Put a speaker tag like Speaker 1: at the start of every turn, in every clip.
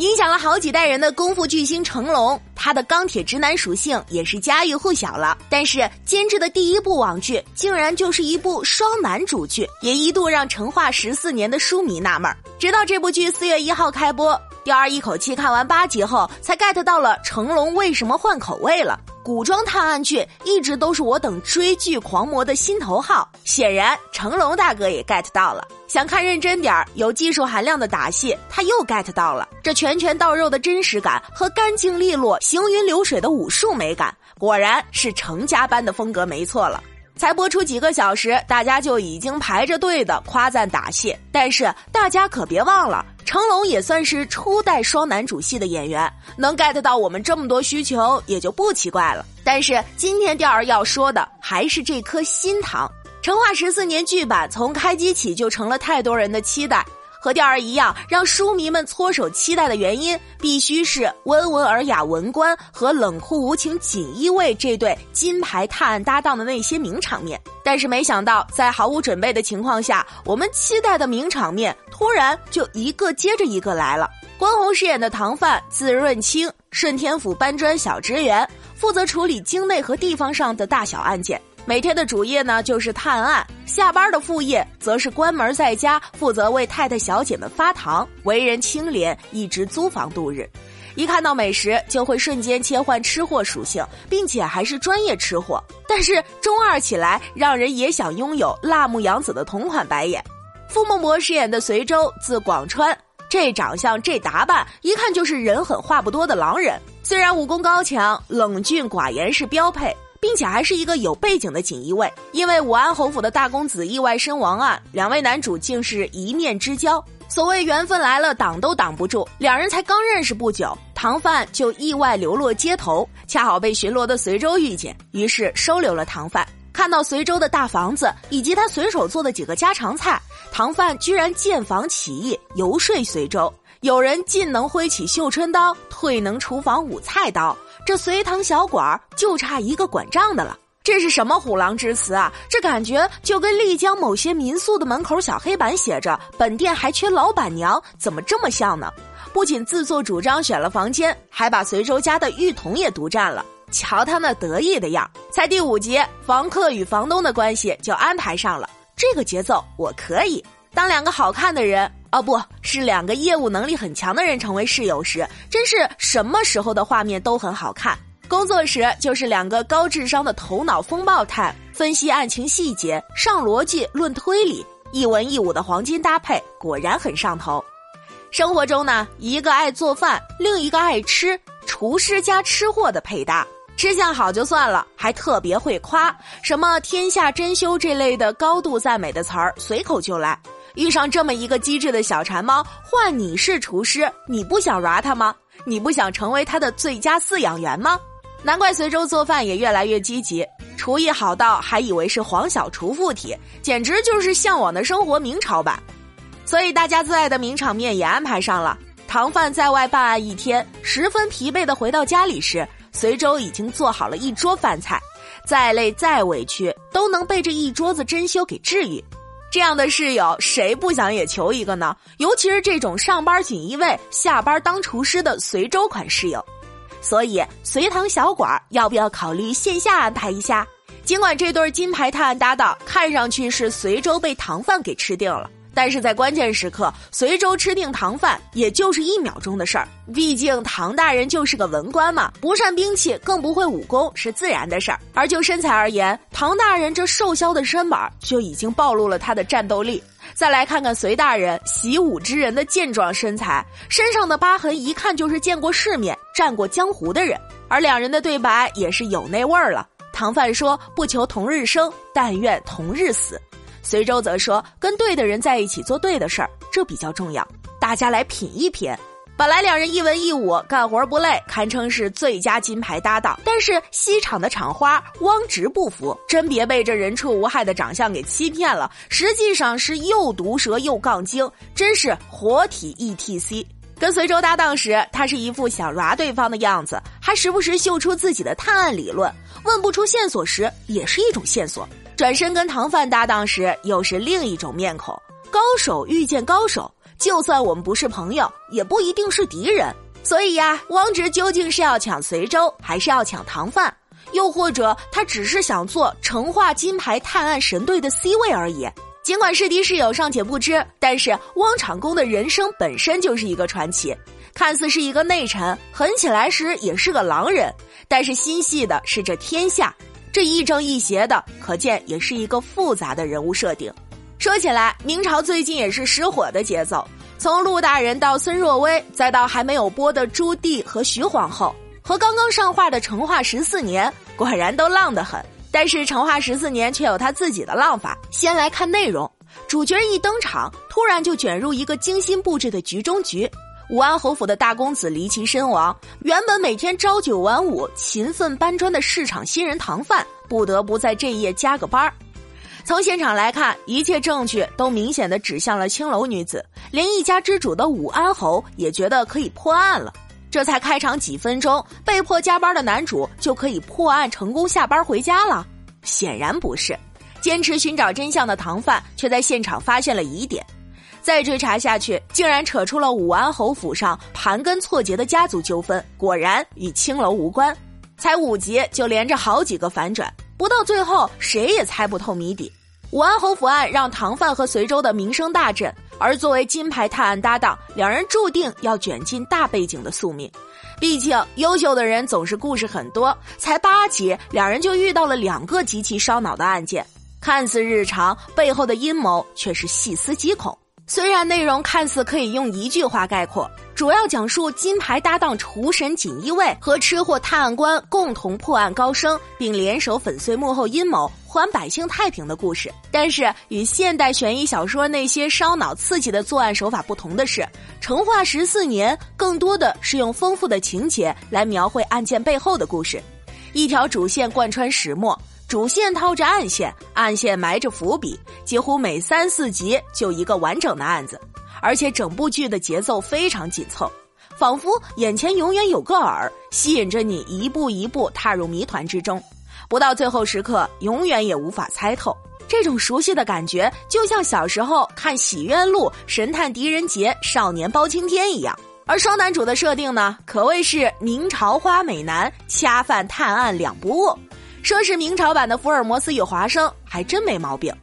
Speaker 1: 影响了好几代人的功夫巨星成龙，他的钢铁直男属性也是家喻户晓了。但是监制的第一部网剧竟然就是一部双男主剧，也一度让成化十四年的书迷纳闷。直到这部剧四月一号开播，钓儿一口气看完八集后，才 get 到了成龙为什么换口味了。古装探案剧一直都是我等追剧狂魔的心头好，显然成龙大哥也 get 到了。想看认真点儿、有技术含量的打戏，他又 get 到了。这拳拳到肉的真实感和干净利落、行云流水的武术美感，果然是成家班的风格，没错了。才播出几个小时，大家就已经排着队的夸赞打戏。但是大家可别忘了，成龙也算是初代双男主戏的演员，能 get 到我们这么多需求也就不奇怪了。但是今天钓儿要说的还是这颗心糖。成化十四年剧版从开机起就成了太多人的期待。和钓儿一样，让书迷们搓手期待的原因，必须是温文尔雅文官和冷酷无情锦衣卫这对金牌探案搭档的那些名场面。但是没想到，在毫无准备的情况下，我们期待的名场面突然就一个接着一个来了。关宏饰演的唐范字润清，顺天府搬砖小职员，负责处理京内和地方上的大小案件。每天的主业呢就是探案，下班的副业则是关门在家，负责为太太小姐们发糖，为人清廉，一直租房度日。一看到美食就会瞬间切换吃货属性，并且还是专业吃货。但是中二起来，让人也想拥有辣目洋子的同款白眼。傅孟博饰演的随州，字广川，这长相这打扮，一看就是人狠话不多的狼人。虽然武功高强，冷峻寡言是标配。并且还是一个有背景的锦衣卫，因为武安侯府的大公子意外身亡案，两位男主竟是一面之交。所谓缘分来了，挡都挡不住。两人才刚认识不久，唐范就意外流落街头，恰好被巡逻的随州遇见，于是收留了唐范。看到随州的大房子以及他随手做的几个家常菜，唐范居然建房起义，游说随州。有人进能挥起绣春刀，退能厨房舞菜刀。这隋唐小馆就差一个管账的了，这是什么虎狼之词啊？这感觉就跟丽江某些民宿的门口小黑板写着“本店还缺老板娘”，怎么这么像呢？不仅自作主张选了房间，还把随州家的浴桶也独占了。瞧他那得意的样，才第五集，房客与房东的关系就安排上了，这个节奏我可以。当两个好看的人。哦，不是两个业务能力很强的人成为室友时，真是什么时候的画面都很好看。工作时就是两个高智商的头脑风暴探，分析案情细节，上逻辑论推理，一文一武的黄金搭配，果然很上头。生活中呢，一个爱做饭，另一个爱吃，厨师加吃货的配搭，吃相好就算了，还特别会夸，什么天下珍馐这类的高度赞美的词儿，随口就来。遇上这么一个机智的小馋猫，换你是厨师，你不想 r 它吗？你不想成为它的最佳饲养员吗？难怪随州做饭也越来越积极，厨艺好到还以为是黄小厨附体，简直就是向往的生活明朝版。所以大家最爱的名场面也安排上了。唐范在外办案一天，十分疲惫的回到家里时，随州已经做好了一桌饭菜，再累再委屈都能被这一桌子珍馐给治愈。这样的室友，谁不想也求一个呢？尤其是这种上班锦衣卫、下班当厨师的随州款室友。所以，随唐小馆要不要考虑线下安排一下？尽管这对金牌探案搭档看上去是随州被唐饭给吃定了。但是在关键时刻，随州吃定唐饭也就是一秒钟的事儿。毕竟唐大人就是个文官嘛，不善兵器，更不会武功，是自然的事儿。而就身材而言，唐大人这瘦削的身板就已经暴露了他的战斗力。再来看看隋大人习武之人的健壮身材，身上的疤痕一看就是见过世面、战过江湖的人。而两人的对白也是有那味儿了。唐范说：“不求同日生，但愿同日死。”随州则说：“跟对的人在一起做对的事儿，这比较重要。大家来品一品，本来两人一文一武，干活不累，堪称是最佳金牌搭档。但是西厂的厂花汪直不服，真别被这人畜无害的长相给欺骗了，实际上是又毒舌又杠精，真是活体 E T C。跟随州搭档时，他是一副想抓对方的样子，还时不时秀出自己的探案理论。问不出线索时，也是一种线索。转身跟唐范搭档时，又是另一种面孔。高手遇见高手。就算我们不是朋友，也不一定是敌人。所以呀，汪直究竟是要抢随州，还是要抢唐范？又或者他只是想做成化金牌探案神队的 C 位而已？尽管是敌是友尚且不知，但是汪长工的人生本身就是一个传奇。看似是一个内臣，狠起来时也是个狼人，但是心系的是这天下，这亦正亦邪的，可见也是一个复杂的人物设定。说起来，明朝最近也是失火的节奏，从陆大人到孙若微，再到还没有播的朱棣和徐皇后，和刚刚上画的成化十四年，果然都浪得很。但是成化十四年却有他自己的浪法。先来看内容，主角一登场，突然就卷入一个精心布置的局中局。武安侯府的大公子离奇身亡，原本每天朝九晚五、勤奋搬砖的市场新人唐范，不得不在这夜加个班儿。从现场来看，一切证据都明显的指向了青楼女子，连一家之主的武安侯也觉得可以破案了。这才开场几分钟，被迫加班的男主就可以破案成功下班回家了？显然不是，坚持寻找真相的唐范却在现场发现了疑点，再追查下去，竟然扯出了武安侯府上盘根错节的家族纠纷，果然与青楼无关。才五集就连着好几个反转，不到最后谁也猜不透谜底。武安侯府案让唐范和随州的名声大振，而作为金牌探案搭档，两人注定要卷进大背景的宿命。毕竟优秀的人总是故事很多，才八集，两人就遇到了两个极其烧脑的案件，看似日常，背后的阴谋却是细思极恐。虽然内容看似可以用一句话概括，主要讲述金牌搭档厨神锦衣卫和吃货探案官共同破案高升，并联手粉碎幕后阴谋。还百姓太平的故事，但是与现代悬疑小说那些烧脑刺激的作案手法不同的是，《成化十四年》更多的是用丰富的情节来描绘案件背后的故事，一条主线贯穿始末，主线套着暗线，暗线埋着伏笔，几乎每三四集就一个完整的案子，而且整部剧的节奏非常紧凑，仿佛眼前永远有个饵，吸引着你一步一步踏入谜团之中。不到最后时刻，永远也无法猜透。这种熟悉的感觉，就像小时候看《洗冤录》《神探狄仁杰》《少年包青天》一样。而双男主的设定呢，可谓是明朝花美男，恰饭探案两不误。说是明朝版的福尔摩斯与华生，还真没毛病。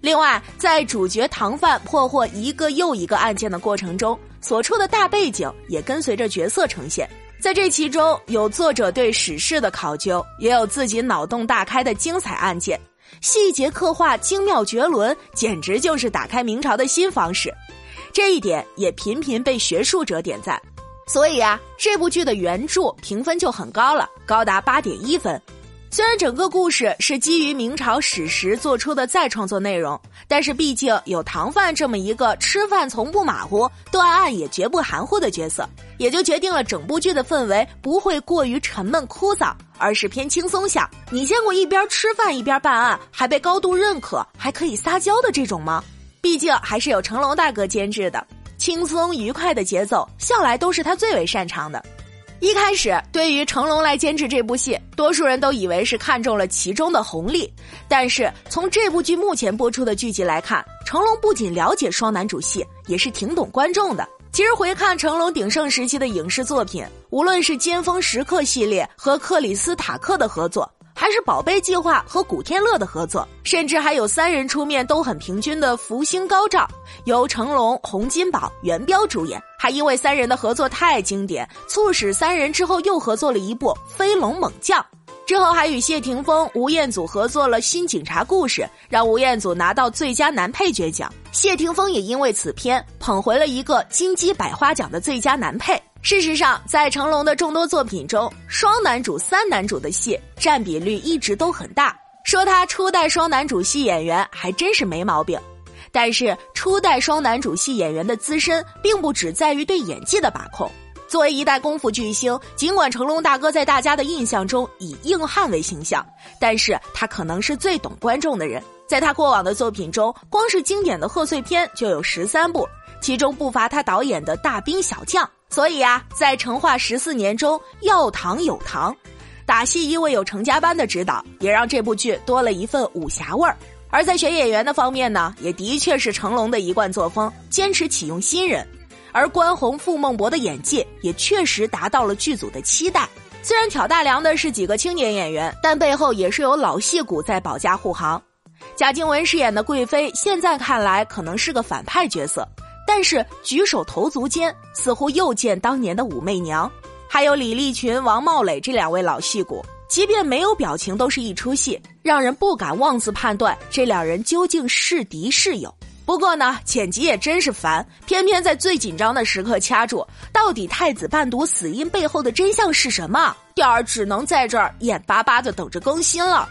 Speaker 1: 另外，在主角唐范破获一个又一个案件的过程中，所处的大背景也跟随着角色呈现。在这其中，有作者对史事的考究，也有自己脑洞大开的精彩案件，细节刻画精妙绝伦，简直就是打开明朝的新方式。这一点也频频被学术者点赞。所以啊，这部剧的原著评分就很高了，高达八点一分。虽然整个故事是基于明朝史实做出的再创作内容，但是毕竟有唐范这么一个吃饭从不马虎、断案也绝不含糊的角色，也就决定了整部剧的氛围不会过于沉闷枯燥，而是偏轻松向。你见过一边吃饭一边办案，还被高度认可，还可以撒娇的这种吗？毕竟还是有成龙大哥监制的，轻松愉快的节奏向来都是他最为擅长的。一开始，对于成龙来监制这部戏，多数人都以为是看中了其中的红利。但是从这部剧目前播出的剧集来看，成龙不仅了解双男主戏，也是挺懂观众的。其实回看成龙鼎盛时期的影视作品，无论是《尖峰时刻》系列和克里斯塔克的合作。还是宝贝计划和古天乐的合作，甚至还有三人出面都很平均的《福星高照》，由成龙、洪金宝、元彪主演。还因为三人的合作太经典，促使三人之后又合作了一部《飞龙猛将》。之后还与谢霆锋、吴彦祖合作了《新警察故事》，让吴彦祖拿到最佳男配角奖。谢霆锋也因为此片捧回了一个金鸡百花奖的最佳男配。事实上，在成龙的众多作品中，双男主、三男主的戏占比率一直都很大。说他初代双男主戏演员还真是没毛病。但是，初代双男主戏演员的资深，并不只在于对演技的把控，作为一代功夫巨星，尽管成龙大哥在大家的印象中以硬汉为形象，但是他可能是最懂观众的人。在他过往的作品中，光是经典的贺岁片就有十三部，其中不乏他导演的大兵小将。所以啊，在成化十四年中，要糖有糖，打戏因为有成家班的指导，也让这部剧多了一份武侠味儿。而在选演员的方面呢，也的确是成龙的一贯作风，坚持启用新人。而关宏、傅孟博的演技也确实达到了剧组的期待。虽然挑大梁的是几个青年演员，但背后也是有老戏骨在保驾护航。贾静雯饰演的贵妃，现在看来可能是个反派角色，但是举手投足间似乎又见当年的武媚娘。还有李立群、王茂磊这两位老戏骨，即便没有表情，都是一出戏，让人不敢妄自判断这两人究竟是敌是友。不过呢，剪辑也真是烦，偏偏在最紧张的时刻掐住。到底太子伴读死因背后的真相是什么？调儿只能在这儿眼巴巴的等着更新了。